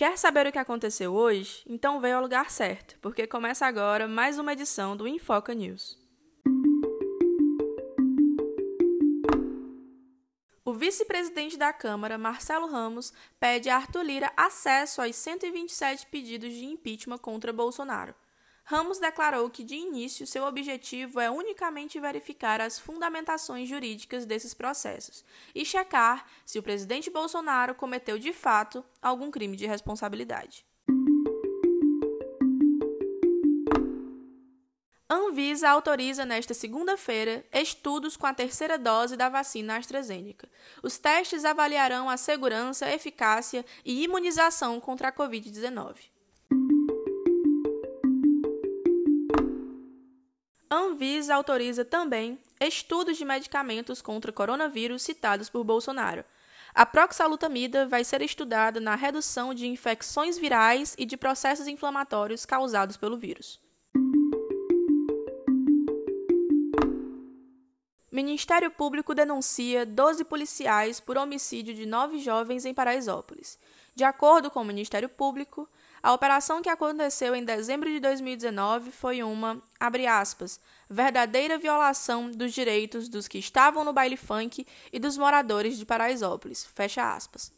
Quer saber o que aconteceu hoje? Então veio ao lugar certo, porque começa agora mais uma edição do Infoca News. O vice-presidente da Câmara, Marcelo Ramos, pede a Arthur Lira acesso aos 127 pedidos de impeachment contra Bolsonaro. Ramos declarou que, de início, seu objetivo é unicamente verificar as fundamentações jurídicas desses processos e checar se o presidente Bolsonaro cometeu de fato algum crime de responsabilidade. Anvisa autoriza nesta segunda-feira estudos com a terceira dose da vacina AstraZeneca. Os testes avaliarão a segurança, eficácia e imunização contra a Covid-19. Anvisa autoriza também estudos de medicamentos contra coronavírus citados por Bolsonaro. A proxalutamida vai ser estudada na redução de infecções virais e de processos inflamatórios causados pelo vírus. Ministério Público denuncia 12 policiais por homicídio de nove jovens em Paraisópolis. De acordo com o Ministério Público, a operação que aconteceu em dezembro de 2019 foi uma, abre aspas, verdadeira violação dos direitos dos que estavam no baile funk e dos moradores de Paraisópolis, fecha aspas.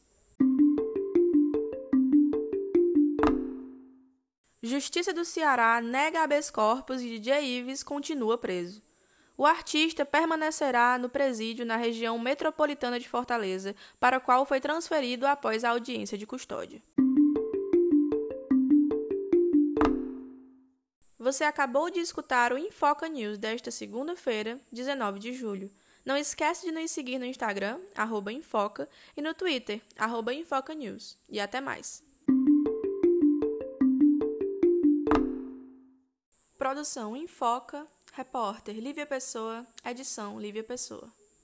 Justiça do Ceará nega habeas corpus e DJ Ives continua preso. O artista permanecerá no presídio na região metropolitana de Fortaleza, para o qual foi transferido após a audiência de custódia. Você acabou de escutar o Infoca News desta segunda-feira, 19 de julho. Não esquece de nos seguir no Instagram, Infoca, e no Twitter, Infoca News. E até mais. Produção Infoca, repórter Lívia Pessoa, edição Lívia Pessoa.